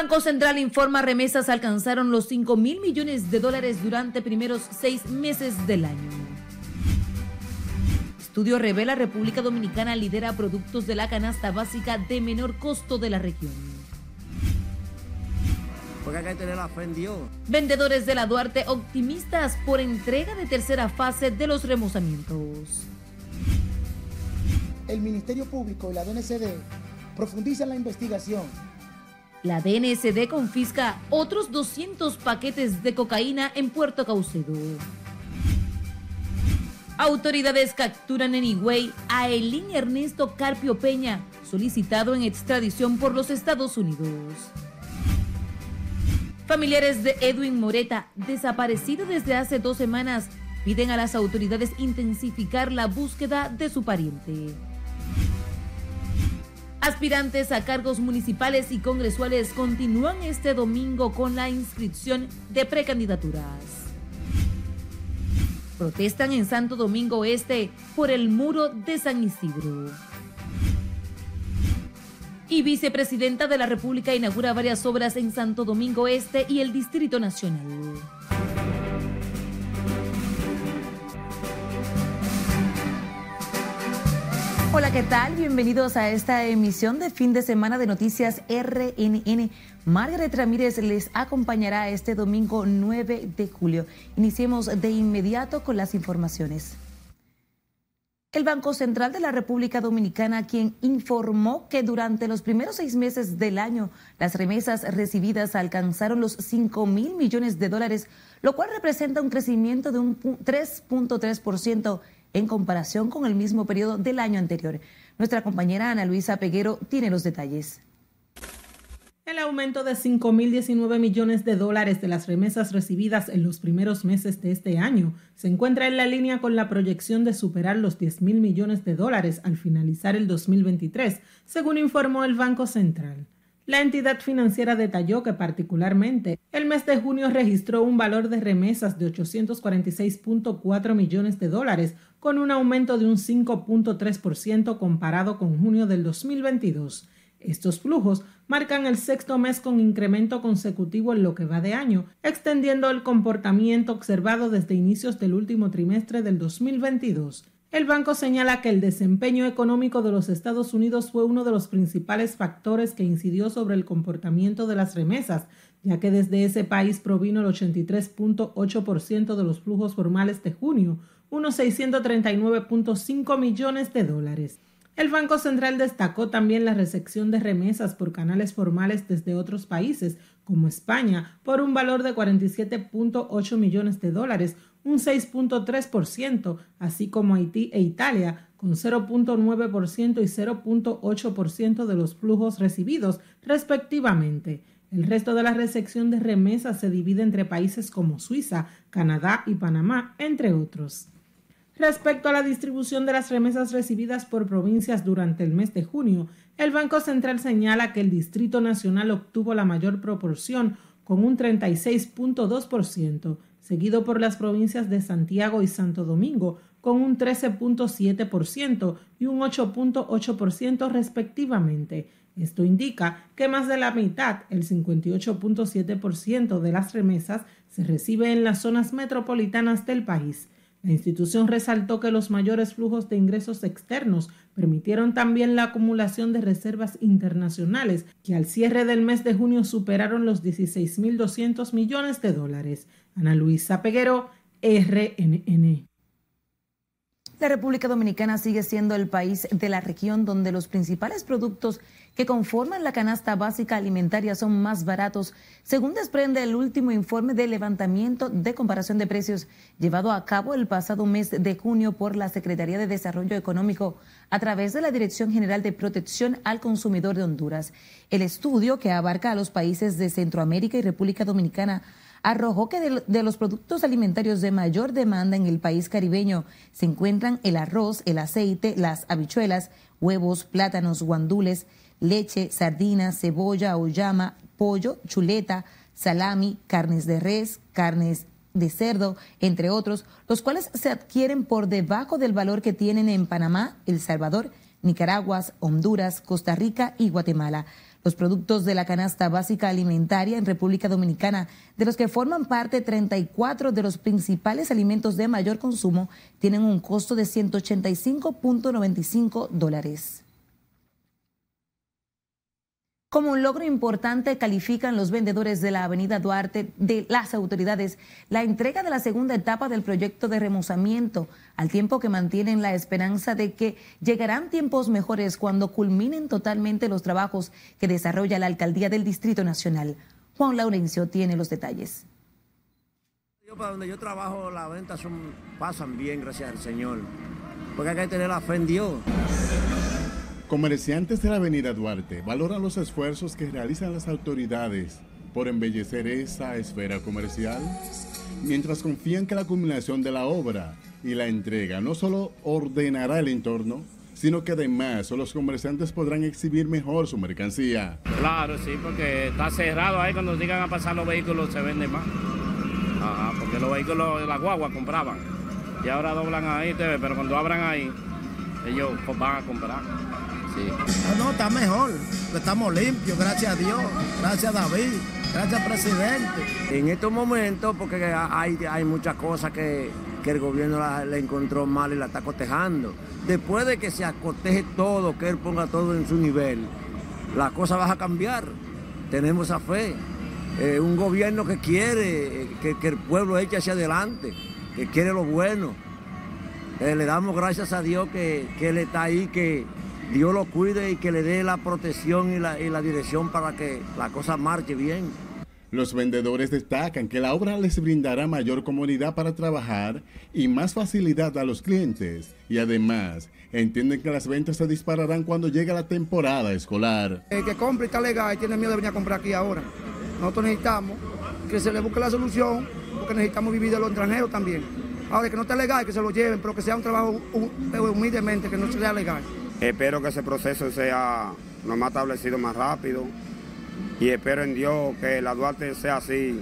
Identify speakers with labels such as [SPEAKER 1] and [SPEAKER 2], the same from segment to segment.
[SPEAKER 1] Banco Central informa remesas alcanzaron los 5 mil millones de dólares durante primeros seis meses del año. Estudio revela República Dominicana lidera productos de la canasta básica de menor costo de la región.
[SPEAKER 2] Porque hay que tener la fe en Dios.
[SPEAKER 1] Vendedores de la Duarte optimistas por entrega de tercera fase de los remozamientos.
[SPEAKER 3] El Ministerio Público y la DNCD profundizan la investigación.
[SPEAKER 1] La DNCD confisca otros 200 paquetes de cocaína en Puerto Caucedo. Autoridades capturan en Higüey a Elín Ernesto Carpio Peña, solicitado en extradición por los Estados Unidos. Familiares de Edwin Moreta, desaparecido desde hace dos semanas, piden a las autoridades intensificar la búsqueda de su pariente. Aspirantes a cargos municipales y congresuales continúan este domingo con la inscripción de precandidaturas. Protestan en Santo Domingo Este por el muro de San Isidro. Y vicepresidenta de la República inaugura varias obras en Santo Domingo Este y el Distrito Nacional. Hola, ¿qué tal? Bienvenidos a esta emisión de fin de semana de Noticias RNN. Margaret Ramírez les acompañará este domingo 9 de julio. Iniciemos de inmediato con las informaciones. El Banco Central de la República Dominicana, quien informó que durante los primeros seis meses del año las remesas recibidas alcanzaron los 5 mil millones de dólares, lo cual representa un crecimiento de un 3.3% en comparación con el mismo periodo del año anterior. Nuestra compañera Ana Luisa Peguero tiene los detalles.
[SPEAKER 4] El aumento de 5.019 millones de dólares de las remesas recibidas en los primeros meses de este año se encuentra en la línea con la proyección de superar los 10.000 millones de dólares al finalizar el 2023, según informó el Banco Central. La entidad financiera detalló que particularmente el mes de junio registró un valor de remesas de 846.4 millones de dólares, con un aumento de un 5.3% comparado con junio del 2022. Estos flujos marcan el sexto mes con incremento consecutivo en lo que va de año, extendiendo el comportamiento observado desde inicios del último trimestre del 2022. El banco señala que el desempeño económico de los Estados Unidos fue uno de los principales factores que incidió sobre el comportamiento de las remesas, ya que desde ese país provino el 83.8% de los flujos formales de junio, unos 639.5 millones de dólares. El Banco Central destacó también la recepción de remesas por canales formales desde otros países, como España, por un valor de 47.8 millones de dólares, un 6.3%, así como Haití e Italia, con 0.9% y 0.8% de los flujos recibidos, respectivamente. El resto de la recepción de remesas se divide entre países como Suiza, Canadá y Panamá, entre otros. Respecto a la distribución de las remesas recibidas por provincias durante el mes de junio, el Banco Central señala que el Distrito Nacional obtuvo la mayor proporción, con un 36.2%, seguido por las provincias de Santiago y Santo Domingo, con un 13.7% y un 8.8% respectivamente. Esto indica que más de la mitad, el 58.7% de las remesas, se recibe en las zonas metropolitanas del país. La institución resaltó que los mayores flujos de ingresos externos permitieron también la acumulación de reservas internacionales, que al cierre del mes de junio superaron los 16.200 millones de dólares. Ana Luisa Peguero, RNN.
[SPEAKER 1] La República Dominicana sigue siendo el país de la región donde los principales productos que conforman la canasta básica alimentaria son más baratos, según desprende el último informe de levantamiento de comparación de precios llevado a cabo el pasado mes de junio por la Secretaría de Desarrollo Económico a través de la Dirección General de Protección al Consumidor de Honduras. El estudio, que abarca a los países de Centroamérica y República Dominicana, arrojó que de, los productos alimentarios de mayor demanda en el país caribeño se encuentran el arroz, el aceite, las habichuelas, huevos, plátanos, guandules, leche, sardinas, cebolla, oyama, pollo, chuleta, salami, carnes de res, carnes de cerdo, entre otros, los cuales se adquieren por debajo del valor que tienen en Panamá, El Salvador, Nicaragua, Honduras, Costa Rica y Guatemala. Los productos de la canasta básica alimentaria en República Dominicana, de los que forman parte 34 de los principales alimentos de mayor consumo, tienen un costo de 185.95 dólares. Como un logro importante califican los vendedores de la Avenida Duarte de las autoridades la entrega de la segunda etapa del proyecto de remozamiento, al tiempo que mantienen la esperanza de que llegarán tiempos mejores cuando culminen totalmente los trabajos que desarrolla la Alcaldía del Distrito Nacional. Juan Laurencio tiene los detalles.
[SPEAKER 2] Yo para donde yo trabajo las ventas pasan bien, gracias al Señor, porque hay que tener la fe en Dios.
[SPEAKER 5] Comerciantes de la Avenida Duarte valoran los esfuerzos que realizan las autoridades por embellecer esa esfera comercial, mientras confían que la culminación de la obra y la entrega no solo ordenará el entorno, sino que además los comerciantes podrán exhibir mejor su mercancía.
[SPEAKER 6] Claro, sí, porque está cerrado ahí, cuando digan a pasar los vehículos se venden más. Ajá, porque los vehículos de la guagua compraban y ahora doblan ahí, pero cuando abran ahí, ellos van a comprar.
[SPEAKER 2] Ah, no, está mejor. Estamos limpios, gracias a Dios. Gracias a David. Gracias, presidente. En estos momentos, porque hay, hay muchas cosas que, el gobierno le encontró mal y la está cotejando. Después de que se acoteje todo, que él ponga todo en su nivel, la cosa va a cambiar. Tenemos esa fe. Eh, un gobierno que quiere que, el pueblo eche hacia adelante, que quiere lo bueno. Eh, le damos gracias a Dios que, que Él está ahí, que, Dios lo cuide y que le dé la protección y la, dirección para que la cosa marche bien.
[SPEAKER 5] Los vendedores destacan que la obra les brindará mayor comodidad para trabajar y más facilidad a los clientes. Y además, entienden que las ventas se dispararán cuando llegue la temporada escolar.
[SPEAKER 3] El que compra y está legal y tiene miedo de venir a comprar aquí ahora. Nosotros necesitamos que se le busque la solución porque necesitamos vivir de los extranjeros también. Ahora, que no esté legal, que se lo lleven, pero que sea un trabajo humildemente, que no sea legal.
[SPEAKER 7] Espero que ese proceso sea lo más establecido más rápido y espero en Dios que la Duarte sea así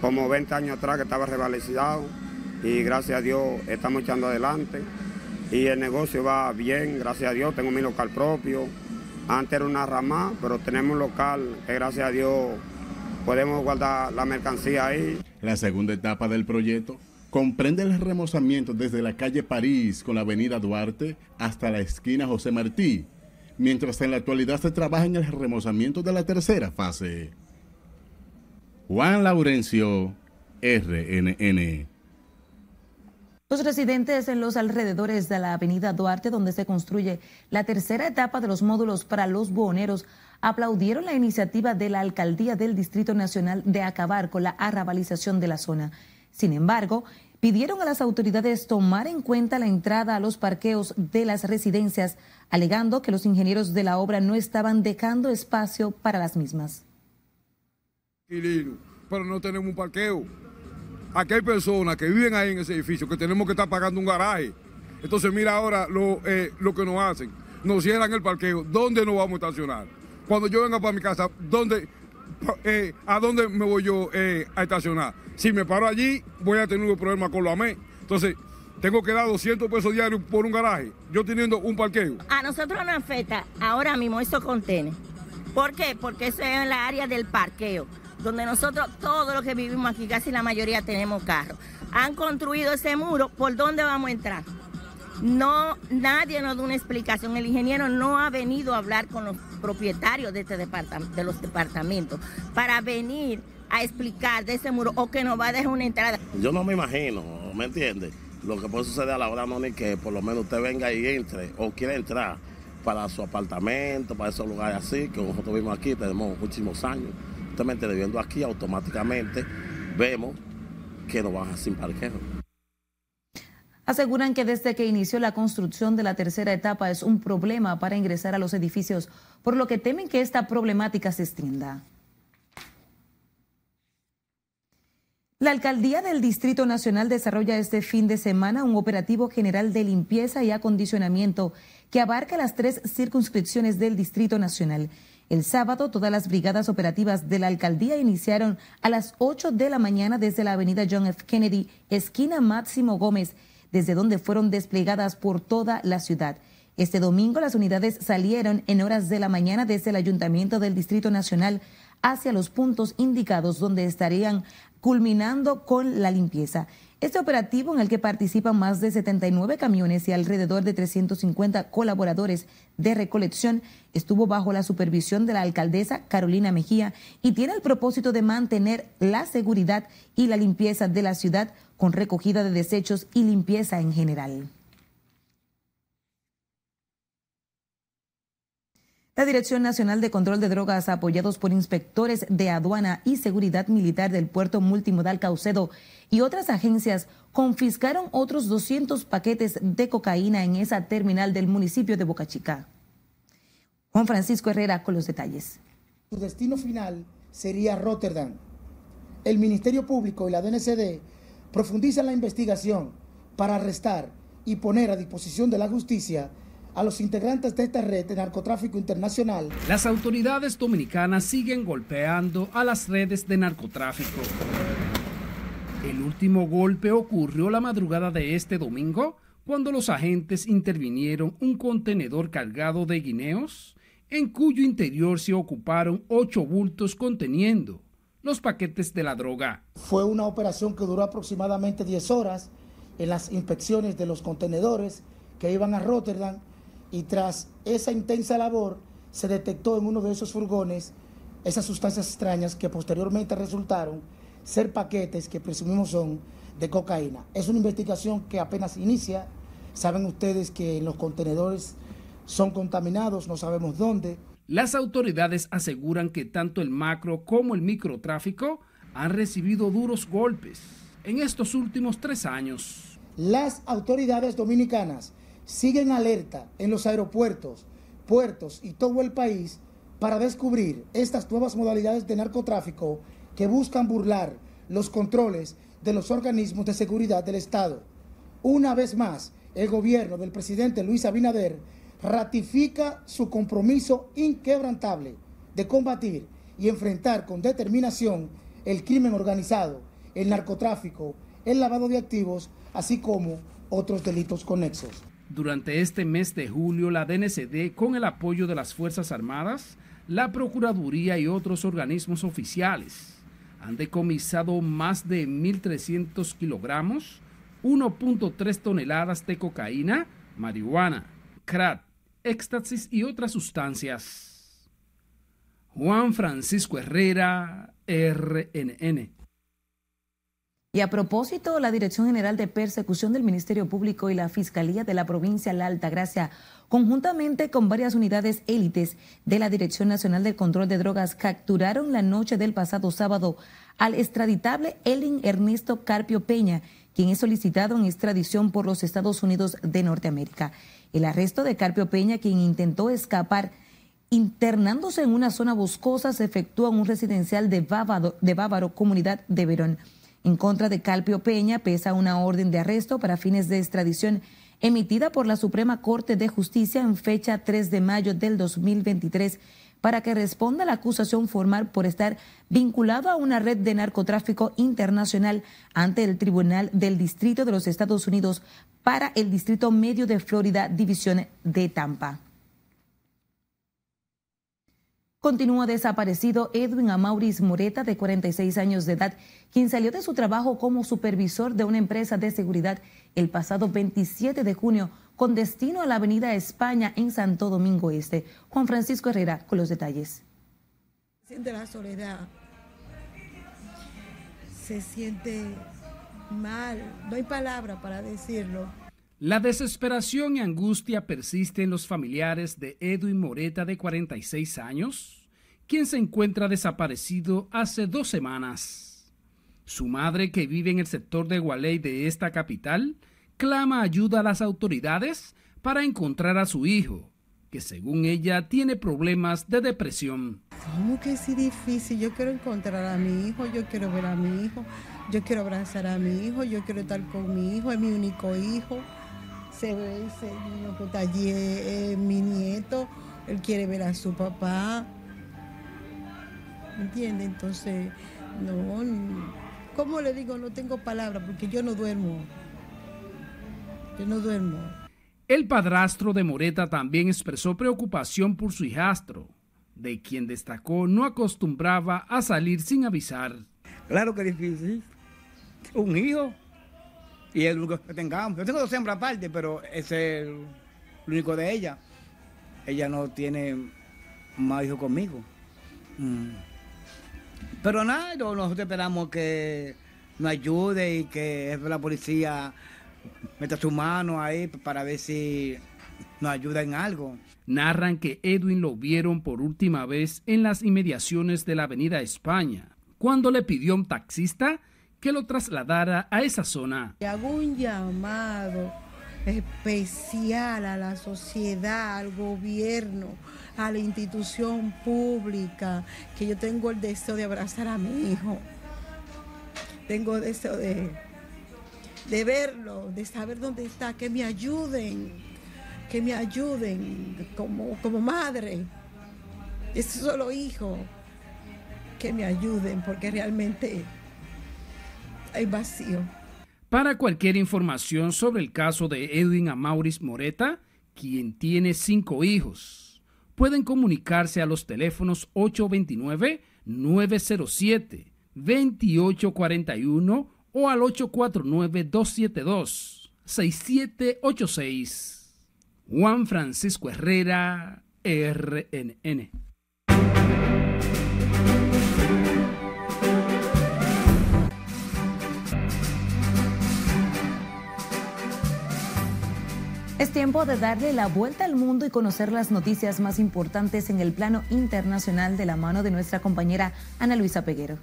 [SPEAKER 7] como 20 años atrás que estaba revalorizado y gracias a Dios estamos echando adelante y el negocio va bien, gracias a Dios, tengo mi local propio. Antes era una rama, pero tenemos un local que gracias a Dios podemos guardar la mercancía ahí.
[SPEAKER 5] La segunda etapa del proyecto comprende el remozamiento desde la calle París con la avenida Duarte hasta la esquina José Martí, mientras en la actualidad se trabaja en el remozamiento de la tercera fase. Juan Laurencio, RNN.
[SPEAKER 1] Los residentes en los alrededores de la avenida Duarte, donde se construye la tercera etapa de los módulos para los buhoneros, aplaudieron la iniciativa de la Alcaldía del Distrito Nacional de acabar con la arrabalización de la zona. Sin embargo, pidieron a las autoridades tomar en cuenta la entrada a los parqueos de las residencias, alegando que los ingenieros de la obra no estaban dejando espacio para las mismas.
[SPEAKER 8] Pero no tenemos un parqueo. Aquí hay personas que viven ahí en ese edificio que tenemos que estar pagando un garaje. Entonces mira ahora lo, eh, lo que nos hacen. Nos cierran el parqueo. ¿Dónde nos vamos a estacionar? Cuando yo venga para mi casa, ¿dónde, eh, ¿a dónde me voy yo eh, a estacionar? Si me paro allí, voy a tener un problema con lo AME. Entonces, tengo que dar 200 pesos diarios por un garaje, yo teniendo un parqueo.
[SPEAKER 9] A nosotros nos afecta ahora mismo esos contenedores. ¿Por qué? Porque eso es en la área del parqueo, donde nosotros, todos los que vivimos aquí, casi la mayoría tenemos carros. Han construido ese muro, ¿por dónde vamos a entrar? No, nadie nos da una explicación. El ingeniero no ha venido a hablar con los propietarios de, este departamento, de los departamentos para venir a explicar de ese muro o que nos va a dejar una entrada.
[SPEAKER 6] Yo no me imagino, ¿me entiende? Lo que puede suceder a la hora no que por lo menos usted venga y entre o quiera entrar para su apartamento, para esos lugares así, que nosotros vimos aquí, tenemos muchísimos años. Usted me entiende, viendo aquí automáticamente vemos que nos baja sin parqueo.
[SPEAKER 1] Aseguran que desde que inició la construcción de la tercera etapa es un problema para ingresar a los edificios, por lo que temen que esta problemática se extienda. La alcaldía del Distrito Nacional desarrolla este fin de semana un operativo general de limpieza y acondicionamiento que abarca las tres circunscripciones del Distrito Nacional. El sábado, todas las brigadas operativas de la alcaldía iniciaron a las 8 de la mañana desde la avenida John F. Kennedy, esquina Máximo Gómez, desde donde fueron desplegadas por toda la ciudad. Este domingo las unidades salieron en horas de la mañana desde el Ayuntamiento del Distrito Nacional hacia los puntos indicados donde estarían culminando con la limpieza. Este operativo, en el que participan más de 79 camiones y alrededor de 350 colaboradores de recolección, estuvo bajo la supervisión de la alcaldesa Carolina Mejía y tiene el propósito de mantener la seguridad y la limpieza de la ciudad con recogida de desechos y limpieza en general. La Dirección Nacional de Control de Drogas, apoyados por inspectores de aduana y seguridad militar del puerto multimodal Caucedo y otras agencias, confiscaron otros 200 paquetes de cocaína en esa terminal del municipio de Boca Chica. Juan Francisco Herrera con los detalles.
[SPEAKER 10] Su destino final sería Rotterdam. El Ministerio Público y la DNCD profundizan la investigación para arrestar y poner a disposición de la justicia a los integrantes de esta red de narcotráfico internacional.
[SPEAKER 11] Las autoridades dominicanas siguen golpeando a las redes de narcotráfico. El último golpe ocurrió la madrugada de este domingo cuando los agentes intervinieron un contenedor cargado de guineos en cuyo interior se ocuparon ocho bultos conteniendo los paquetes de la droga.
[SPEAKER 10] Fue una operación que duró aproximadamente 10 horas en las inspecciones de los contenedores que iban a Rotterdam y tras esa intensa labor se detectó en uno de esos furgones esas sustancias extrañas que posteriormente resultaron ser paquetes que presumimos son de cocaína. Es una investigación que apenas inicia. Saben ustedes que los contenedores son contaminados, no sabemos dónde.
[SPEAKER 11] Las autoridades aseguran que tanto el macro como el microtráfico han recibido duros golpes en estos últimos tres años.
[SPEAKER 10] Las autoridades dominicanas siguen alerta en los aeropuertos, puertos y todo el país para descubrir estas nuevas modalidades de narcotráfico que buscan burlar los controles de los organismos de seguridad del Estado. Una vez más, el gobierno del presidente Luis Abinader ratifica su compromiso inquebrantable de combatir y enfrentar con determinación el crimen organizado, el narcotráfico, el lavado de activos, así como otros delitos conexos.
[SPEAKER 11] Durante este mes de julio, la DNCD, con el apoyo de las Fuerzas Armadas, la Procuraduría y otros organismos oficiales, han decomisado más de 1.300 kilogramos, 1.3 toneladas de cocaína, marihuana, crack, éxtasis y otras sustancias. Juan Francisco Herrera, RNN.
[SPEAKER 1] Y a propósito, la Dirección General de Persecución del Ministerio Público y la Fiscalía de la provincia La Altagracia, conjuntamente con varias unidades élites de la Dirección Nacional del Control de Drogas, capturaron la noche del pasado sábado al extraditable Elin Ernesto Carpio Peña, quien es solicitado en extradición por los Estados Unidos de Norteamérica. El arresto de Carpio Peña, quien intentó escapar internándose en una zona boscosa, se efectúa en un residencial de Bávaro, de Bávaro comunidad de Verón. En contra de Calpio Peña pesa una orden de arresto para fines de extradición emitida por la Suprema Corte de Justicia en fecha 3 de mayo del 2023 para que responda a la acusación formal por estar vinculado a una red de narcotráfico internacional ante el Tribunal del Distrito de los Estados Unidos para el Distrito Medio de Florida, División de Tampa. Continúa desaparecido Edwin Amauris Moreta, de 46 años de edad, quien salió de su trabajo como supervisor de una empresa de seguridad el pasado 27 de junio con destino a la Avenida España en Santo Domingo Este. Juan Francisco Herrera con los detalles.
[SPEAKER 12] Siente la soledad, se siente mal, no hay palabra para decirlo.
[SPEAKER 11] La desesperación y angustia persiste en los familiares de Edwin Moreta de 46 años, quien se encuentra desaparecido hace dos semanas. Su madre, que vive en el sector de Gualey de esta capital, clama ayuda a las autoridades para encontrar a su hijo, que según ella tiene problemas de depresión.
[SPEAKER 12] ¿Cómo que es difícil? Yo quiero encontrar a mi hijo, yo quiero ver a mi hijo, yo quiero abrazar a mi hijo, yo quiero estar con mi hijo, es mi único hijo se ve ese niño que está allí, es, mi nieto, él quiere ver a su papá. ¿Me entiende? Entonces, no, ¿cómo le digo? No tengo palabras porque yo no duermo. Yo no duermo.
[SPEAKER 11] El padrastro de Moreta también expresó preocupación por su hijastro, de quien destacó no acostumbraba a salir sin avisar.
[SPEAKER 13] Claro que es difícil. Un hijo y el único que tengamos. Yo tengo dos hembras aparte, pero es el único de ella. Ella no tiene más hijos conmigo. Mm. Pero nada, nosotros esperamos que nos ayude y que la policía meta su mano ahí para ver si nos ayuda en algo.
[SPEAKER 11] Narran que Edwin lo vieron por última vez en las inmediaciones de la Avenida España, cuando le pidió a un taxista que lo trasladara a esa zona.
[SPEAKER 12] Hago un llamado especial a la sociedad, al gobierno, a la institución pública, que yo tengo el deseo de abrazar a mi hijo. Tengo el deseo de, de verlo, de saber dónde está, que me ayuden, que me ayuden como, como madre. Es solo hijo, que me ayuden, porque realmente hay vacío.
[SPEAKER 11] Para cualquier información sobre el caso de Edwin Amauris Moreta, quien tiene cinco hijos, pueden comunicarse a los teléfonos 829-907-2841 o al 849-272-6786. Juan Francisco Herrera, RNN.
[SPEAKER 1] Es tiempo de darle la vuelta al mundo y conocer las noticias más importantes en el plano internacional de la mano de nuestra compañera Ana Luisa Peguero.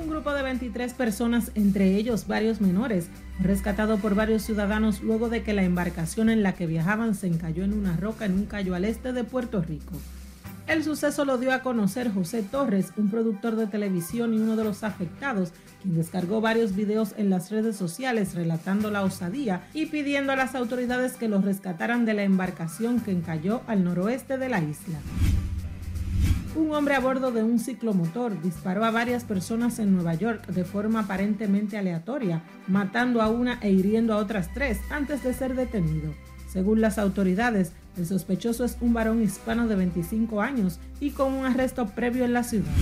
[SPEAKER 4] Un grupo de 23 personas, entre ellos varios menores, rescatado por varios ciudadanos luego de que la embarcación en la que viajaban se encalló en una roca en un callo al este de Puerto Rico. El suceso lo dio a conocer José Torres, un productor de televisión y uno de los afectados, quien descargó varios videos en las redes sociales relatando la osadía y pidiendo a las autoridades que los rescataran de la embarcación que encalló al noroeste de la isla. Un hombre a bordo de un ciclomotor disparó a varias personas en Nueva York de forma aparentemente aleatoria, matando a una e hiriendo a otras tres antes de ser detenido. Según las autoridades, el sospechoso es un varón hispano de 25 años y con un arresto previo en la ciudad.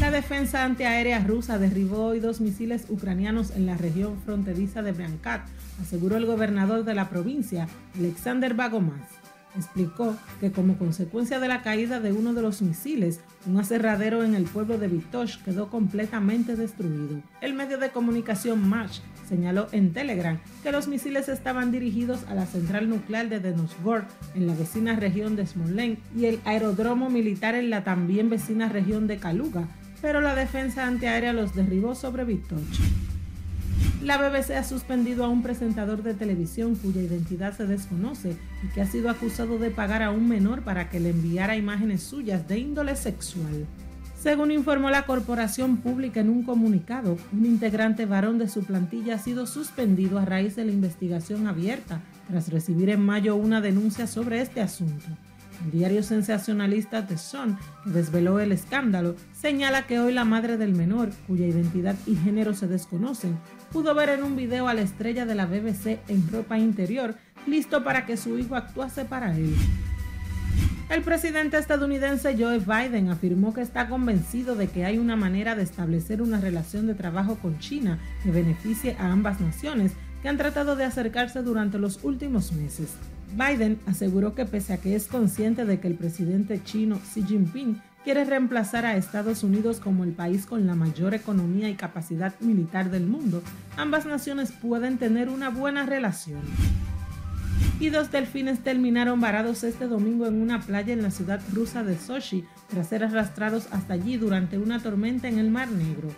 [SPEAKER 4] La defensa antiaérea rusa derribó hoy dos misiles ucranianos en la región fronteriza de Brankat, aseguró el gobernador de la provincia, Alexander Bagomaz explicó que como consecuencia de la caída de uno de los misiles, un aserradero en el pueblo de Vitosh quedó completamente destruido. El medio de comunicación Match señaló en Telegram que los misiles estaban dirigidos a la central nuclear de Denosvor en la vecina región de Smolensk y el aeródromo militar en la también vecina región de Kaluga, pero la defensa antiaérea los derribó sobre Vitoch. La BBC ha suspendido a un presentador de televisión cuya identidad se desconoce y que ha sido acusado de pagar a un menor para que le enviara imágenes suyas de índole sexual. Según informó la corporación pública en un comunicado, un integrante varón de su plantilla ha sido suspendido a raíz de la investigación abierta tras recibir en mayo una denuncia sobre este asunto. El diario sensacionalista The Sun, que desveló el escándalo, señala que hoy la madre del menor, cuya identidad y género se desconocen, pudo ver en un video a la estrella de la BBC en ropa interior, listo para que su hijo actuase para él. El presidente estadounidense Joe Biden afirmó que está convencido de que hay una manera de establecer una relación de trabajo con China que beneficie a ambas naciones que han tratado de acercarse durante los últimos meses. Biden aseguró que pese a que es consciente de que el presidente chino Xi Jinping quiere reemplazar a Estados Unidos como el país con la mayor economía y capacidad militar del mundo, ambas naciones pueden tener una buena relación. Y dos delfines terminaron varados este domingo en una playa en la ciudad rusa de Sochi tras ser arrastrados hasta allí durante una tormenta en el Mar Negro.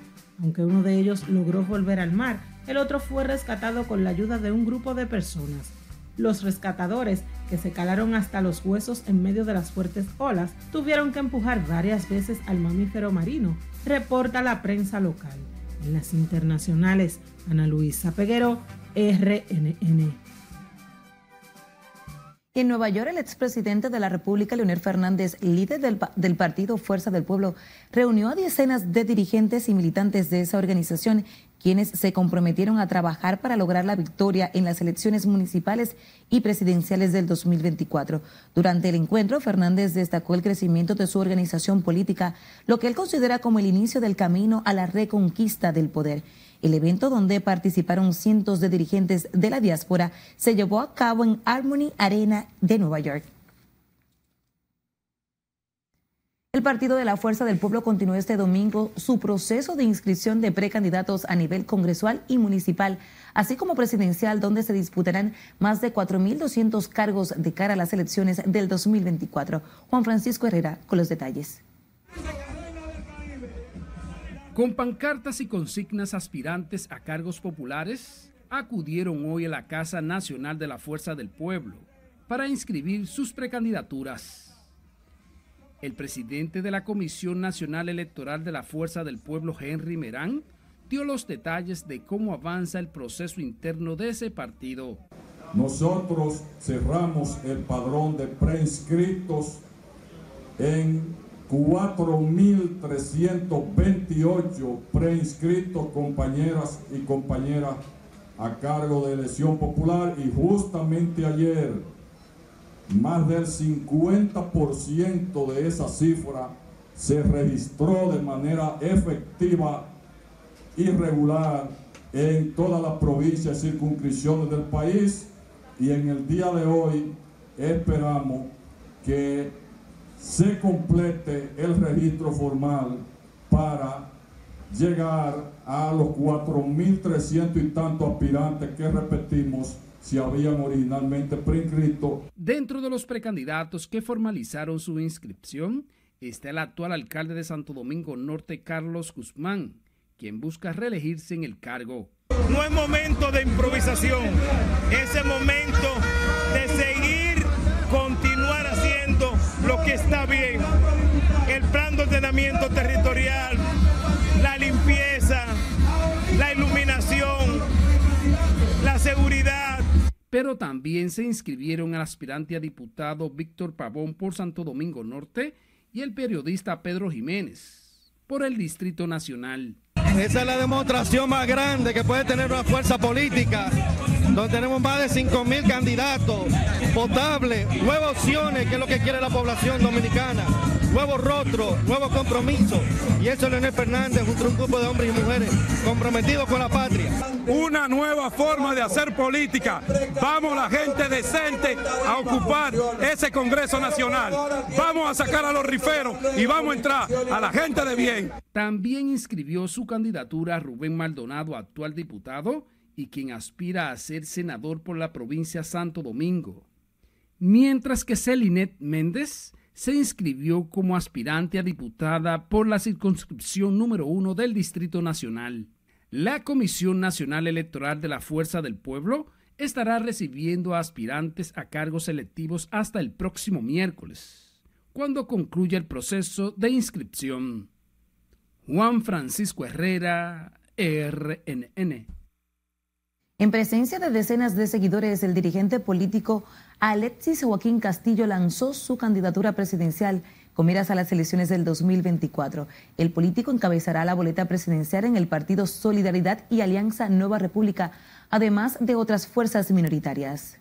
[SPEAKER 4] Aunque uno de ellos logró volver al mar, el otro fue rescatado con la ayuda de un grupo de personas. Los rescatadores, que se calaron hasta los huesos en medio de las fuertes olas, tuvieron que empujar varias veces al mamífero marino, reporta la prensa local. En las internacionales, Ana Luisa Peguero, RNN.
[SPEAKER 1] En Nueva York, el expresidente de la República, Leonel Fernández, líder del, del, partido Fuerza del Pueblo, reunió a decenas de dirigentes y militantes de esa organización quienes se comprometieron a trabajar para lograr la victoria en las elecciones municipales y presidenciales del 2024. Durante el encuentro, Fernández destacó el crecimiento de su organización política, lo que él considera como el inicio del camino a la reconquista del poder. El evento donde participaron cientos de dirigentes de la diáspora se llevó a cabo en Harmony Arena de Nueva York. El Partido de la Fuerza del Pueblo continuó este domingo su proceso de inscripción de precandidatos a nivel congresual y municipal, así como presidencial, donde se disputarán más de 4.200 cargos de cara a las elecciones del 2024. Juan Francisco Herrera con los detalles.
[SPEAKER 11] Con pancartas y consignas aspirantes a cargos populares, acudieron hoy a la Casa Nacional de la Fuerza del Pueblo para inscribir sus precandidaturas. El presidente de la Comisión Nacional Electoral de la Fuerza del Pueblo, Henry Merán, dio los detalles de cómo avanza el proceso interno de ese partido.
[SPEAKER 14] Nosotros cerramos el padrón de preinscritos en 4.328 preinscritos compañeras y compañeras a cargo de elección popular y justamente ayer más del 50% de esa cifra se registró de manera efectiva y regular en todas las provincias y circunscripciones del país. Y en el día de hoy esperamos que se complete el registro formal para llegar a los 4.300 y tantos aspirantes que repetimos si habían originalmente preinscrito.
[SPEAKER 11] Dentro de los precandidatos que formalizaron su inscripción está el actual alcalde de Santo Domingo Norte, Carlos Guzmán, quien busca reelegirse en el cargo.
[SPEAKER 15] No es momento de improvisación, es el momento de seguir, continuar haciendo lo que está bien. El plan de ordenamiento territorial, la limpieza, la iluminación,
[SPEAKER 11] pero también se inscribieron el aspirante a diputado Víctor Pavón por Santo Domingo Norte y el periodista Pedro Jiménez por el Distrito Nacional.
[SPEAKER 16] Esa es la demostración más grande que puede tener una fuerza política, donde tenemos más de 5 mil candidatos potables, nuevas opciones, que es lo que quiere la población dominicana nuevo rostro, nuevo compromiso. Y eso es Leonel Fernández junto a un grupo de hombres y mujeres comprometidos con la patria.
[SPEAKER 17] Una nueva forma de hacer política. Vamos la gente decente a ocupar ese Congreso Nacional. Vamos a sacar a los riferos y vamos a entrar a la gente de bien.
[SPEAKER 11] También inscribió su candidatura Rubén Maldonado, actual diputado y quien aspira a ser senador por la provincia Santo Domingo. Mientras que Celinet Méndez se inscribió como aspirante a diputada por la circunscripción número uno del Distrito Nacional. La Comisión Nacional Electoral de la Fuerza del Pueblo estará recibiendo a aspirantes a cargos selectivos hasta el próximo miércoles, cuando concluya el proceso de inscripción. Juan Francisco Herrera, RNN.
[SPEAKER 1] En presencia de decenas de seguidores, el dirigente político Alexis Joaquín Castillo lanzó su candidatura presidencial con miras a las elecciones del 2024. El político encabezará la boleta presidencial en el partido Solidaridad y Alianza Nueva República, además de otras fuerzas minoritarias.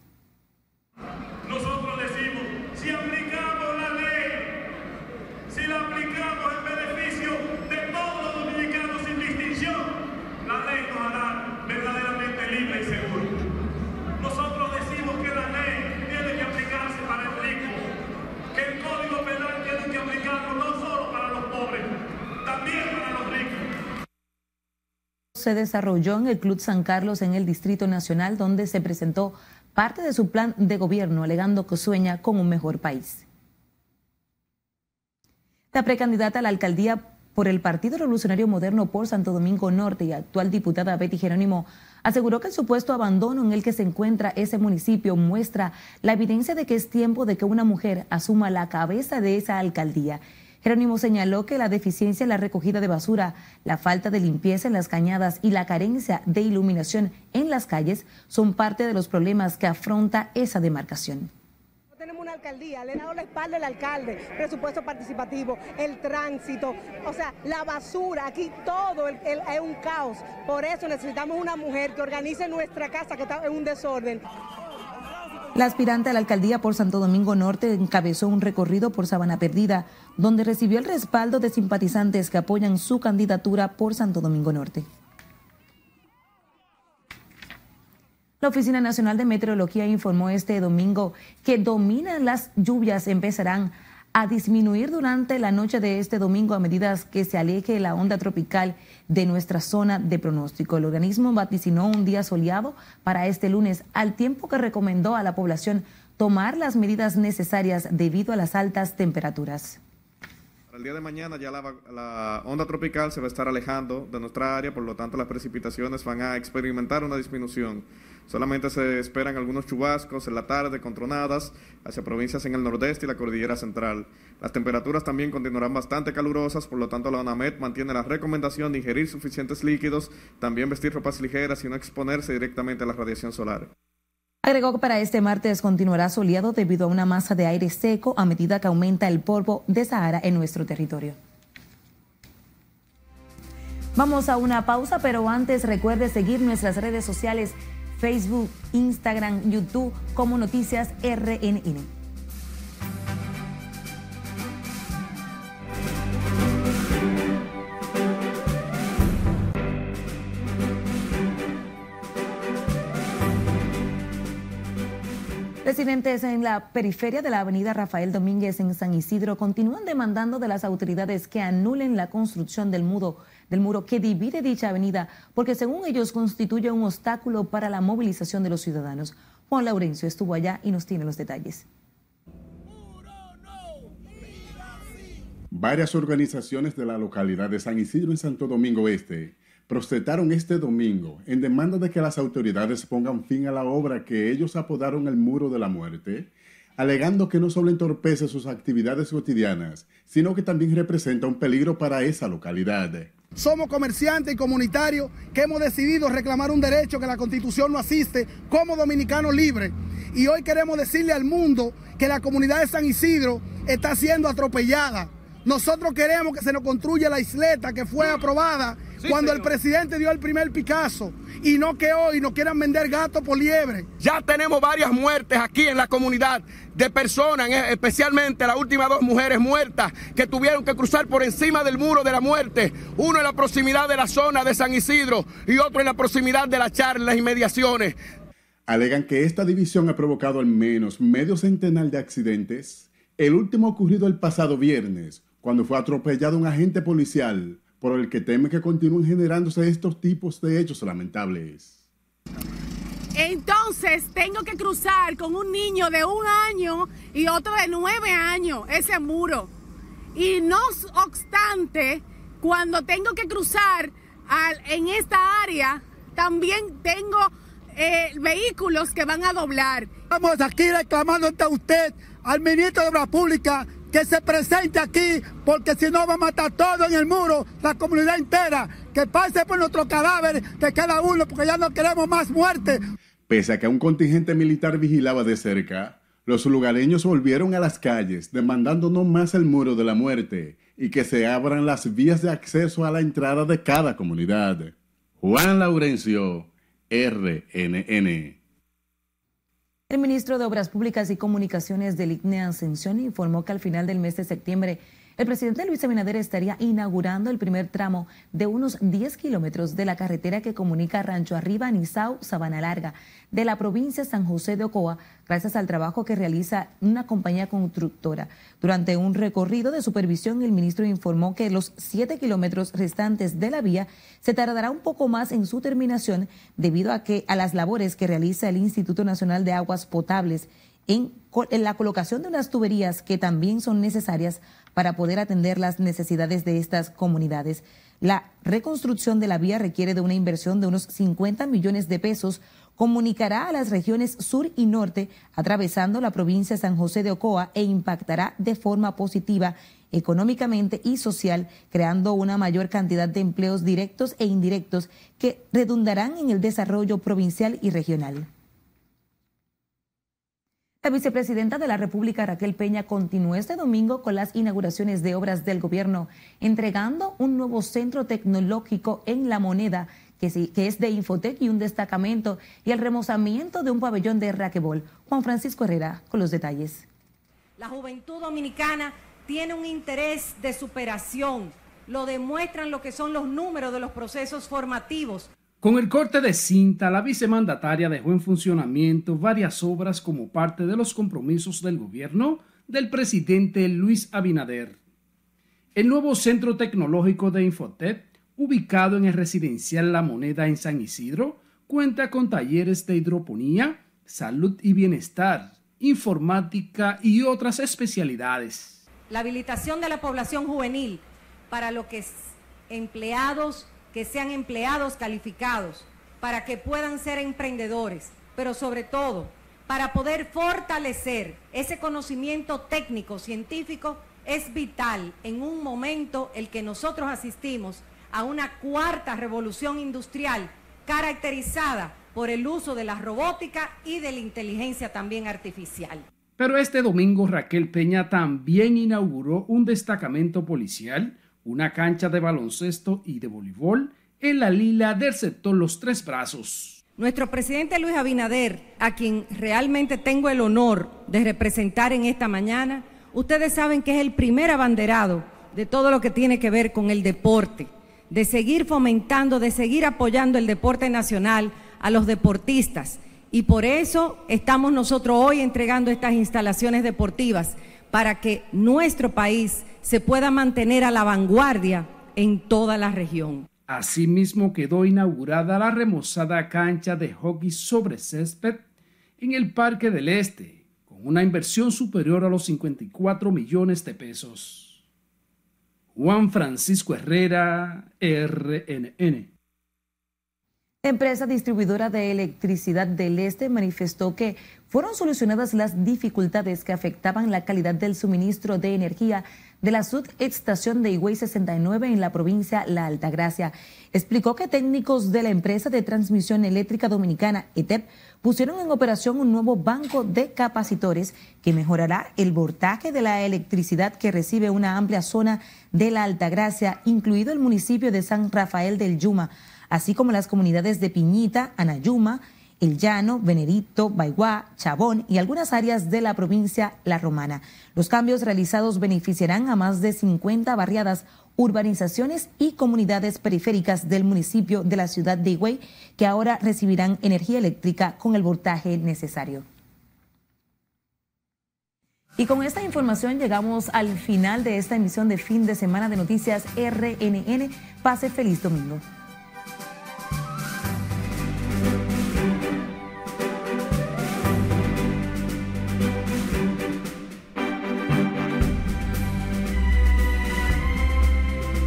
[SPEAKER 1] Se desarrolló en el Club San Carlos en el Distrito Nacional, donde se presentó parte de su plan de gobierno, alegando que sueña con un mejor país. La precandidata a la alcaldía por el Partido Revolucionario Moderno por Santo Domingo Norte y actual diputada Betty Jerónimo aseguró que el supuesto abandono en el que se encuentra ese municipio muestra la evidencia de que es tiempo de que una mujer asuma la cabeza de esa alcaldía Jerónimo señaló que la deficiencia en la recogida de basura, la falta de limpieza en las cañadas y la carencia de iluminación en las calles son parte de los problemas que afronta esa demarcación.
[SPEAKER 18] Tenemos una alcaldía, le han dado la espalda al alcalde, presupuesto participativo, el tránsito, o sea, la basura, aquí todo es un caos. Por eso necesitamos una mujer que organice nuestra casa que está en un desorden.
[SPEAKER 1] La aspirante a la alcaldía por Santo Domingo Norte encabezó un recorrido por Sabana Perdida, donde recibió el respaldo de simpatizantes que apoyan su candidatura por Santo Domingo Norte. La Oficina Nacional de Meteorología informó este domingo que dominan las lluvias empezarán a disminuir durante la noche de este domingo a medida que se aleje la onda tropical de nuestra zona de pronóstico. El organismo vaticinó un día soleado para este lunes, al tiempo que recomendó a la población tomar las medidas necesarias debido a las altas temperaturas.
[SPEAKER 19] Para el día de mañana ya la, la, onda tropical se va a estar alejando de nuestra área, por lo tanto las precipitaciones van a experimentar una disminución. Solamente se esperan algunos chubascos en la tarde con tronadas hacia provincias en el nordeste y la cordillera central. Las temperaturas también continuarán bastante calurosas, por lo tanto la ONAMED mantiene la recomendación de ingerir suficientes líquidos, también vestir ropas ligeras y no exponerse directamente a la radiación solar.
[SPEAKER 1] Agregó que para este martes continuará soleado debido a una masa de aire seco a medida que aumenta el polvo de Sahara en nuestro territorio. Vamos a una pausa, pero antes recuerde seguir nuestras redes sociales Facebook, Instagram, YouTube como Noticias RNN. Residentes en la periferia de la avenida Rafael Domínguez en San Isidro continúan demandando de las autoridades que anulen la construcción del muro del muro que divide dicha avenida, porque según ellos constituye un obstáculo para la movilización de los ciudadanos. Juan Laurencio estuvo allá y nos tiene los detalles.
[SPEAKER 5] Varias organizaciones de la localidad de San Isidro en Santo Domingo Este protestaron este domingo en demanda de que las autoridades pongan fin a la obra que ellos apodaron el Muro de la Muerte, alegando que no solo entorpece sus actividades cotidianas, sino que también representa un peligro para esa localidad.
[SPEAKER 3] Somos comerciantes y comunitarios que hemos decidido reclamar un derecho que la constitución nos asiste como dominicanos libres. Y hoy queremos decirle al mundo que la comunidad de San Isidro está siendo atropellada. Nosotros queremos que se nos construya la isleta que fue aprobada cuando el presidente dio el primer Picasso y no que hoy nos quieran vender gato por liebre.
[SPEAKER 20] Ya tenemos varias muertes aquí en la comunidad de personas, especialmente las últimas dos mujeres muertas que tuvieron que cruzar por encima del muro de la muerte, uno en la proximidad de la zona de San Isidro y otro en la proximidad de la charla las inmediaciones.
[SPEAKER 5] Alegan que esta división ha provocado al menos medio centenar de accidentes, el último ocurrido el pasado viernes, cuando fue atropellado un agente policial por el que teme que continúen generándose estos tipos de hechos lamentables.
[SPEAKER 18] Entonces tengo que cruzar con un niño de un año y otro de nueve años ese muro. Y no obstante, cuando tengo que cruzar en esta área, también tengo eh, vehículos que van a doblar.
[SPEAKER 3] Estamos aquí reclamando ante usted al ministro de Obras Públicas que se presente aquí, porque si no va a matar todo en el muro, la comunidad entera, que pase por nuestro cadáver de cada uno, porque ya no queremos más muerte.
[SPEAKER 5] Pese a que un contingente militar vigilaba de cerca, los lugareños volvieron a las calles demandando no más el muro de la muerte y que se abran las vías de acceso a la entrada de cada comunidad. Juan Laurencio, RNN.
[SPEAKER 1] El ministro de Obras Públicas y Comunicaciones del ICNE Ascensión informó que al final del mes de septiembre el presidente Luis Abinader estaría inaugurando el primer tramo de unos 10 kilómetros de la carretera que comunica Rancho Arriba, Nizao, Sabana Larga, de la provincia San José de Ocoa, gracias al trabajo que realiza una compañía constructora. Durante un recorrido de supervisión, el ministro informó que los 7 kilómetros restantes de la vía se tardará un poco más en su terminación debido a que a las labores que realiza el Instituto Nacional de Aguas Potables en la colocación de unas tuberías que también son necesarias para poder atender las necesidades de estas comunidades. La reconstrucción de la vía requiere de una inversión de unos 50 millones de pesos. Comunicará a las regiones sur y norte, atravesando la provincia de San José de Ocoa, e impactará de forma positiva económicamente y social, creando una mayor cantidad de empleos directos e indirectos que redundarán en el desarrollo provincial y regional. La vicepresidenta de la República, Raquel Peña, continuó este domingo con las inauguraciones de obras del gobierno, entregando un nuevo centro tecnológico en La Moneda, que, es de Infotec y un destacamento, y el remozamiento de un pabellón de raquebol. Juan Francisco Herrera con los detalles.
[SPEAKER 21] La juventud dominicana tiene un interés de superación, lo demuestran lo que son los números de los procesos formativos.
[SPEAKER 11] Con el corte de cinta, la vicemandataria dejó en funcionamiento varias obras como parte de los compromisos del gobierno del presidente Luis Abinader. El nuevo centro tecnológico de Infotep, ubicado en el residencial La Moneda en San Isidro, cuenta con talleres de hidroponía, salud y bienestar, informática y otras especialidades.
[SPEAKER 21] La habilitación de la población juvenil para lo que es empleados que sean empleados calificados, para que puedan ser emprendedores, pero sobre todo para poder fortalecer ese conocimiento técnico, científico, es vital en un momento el que nosotros asistimos a una cuarta revolución industrial caracterizada por el uso de la robótica y de la inteligencia también artificial.
[SPEAKER 11] Pero este domingo Raquel Peña también inauguró un destacamento policial una cancha de baloncesto y de voleibol en la lila del sector Los Tres Brazos.
[SPEAKER 21] Nuestro presidente Luis Abinader, a quien realmente tengo el honor de representar en esta mañana, ustedes saben que es el primer abanderado de todo lo que tiene que ver con el deporte, de seguir fomentando, de seguir apoyando el deporte nacional a los deportistas. Y por eso estamos nosotros hoy entregando estas instalaciones deportivas para que nuestro país se pueda mantener a la vanguardia en toda la región.
[SPEAKER 11] Asimismo quedó inaugurada la remozada cancha de hockey sobre césped en el Parque del Este, con una inversión superior a los 54 millones de pesos. Juan Francisco Herrera, RNN.
[SPEAKER 1] La empresa distribuidora de electricidad del Este manifestó que fueron solucionadas las dificultades que afectaban la calidad del suministro de energía de la subestación de Higüey 69 en la provincia La Altagracia. Explicó que técnicos de la empresa de transmisión eléctrica dominicana ETEP pusieron en operación un nuevo banco de capacitores que mejorará el voltaje de la electricidad que recibe una amplia zona de La Altagracia, incluido el municipio de San Rafael del Yuma, así como las comunidades de Piñita, Anayuma, el Llano, Venerito, Baiguá, Chabón y algunas áreas de la provincia La Romana. Los cambios realizados beneficiarán a más de 50 barriadas, urbanizaciones y comunidades periféricas del municipio de la ciudad de Higüey, que ahora recibirán energía eléctrica con el voltaje necesario. Y con esta información llegamos al final de esta emisión de fin de semana de noticias RNN. Pase feliz domingo.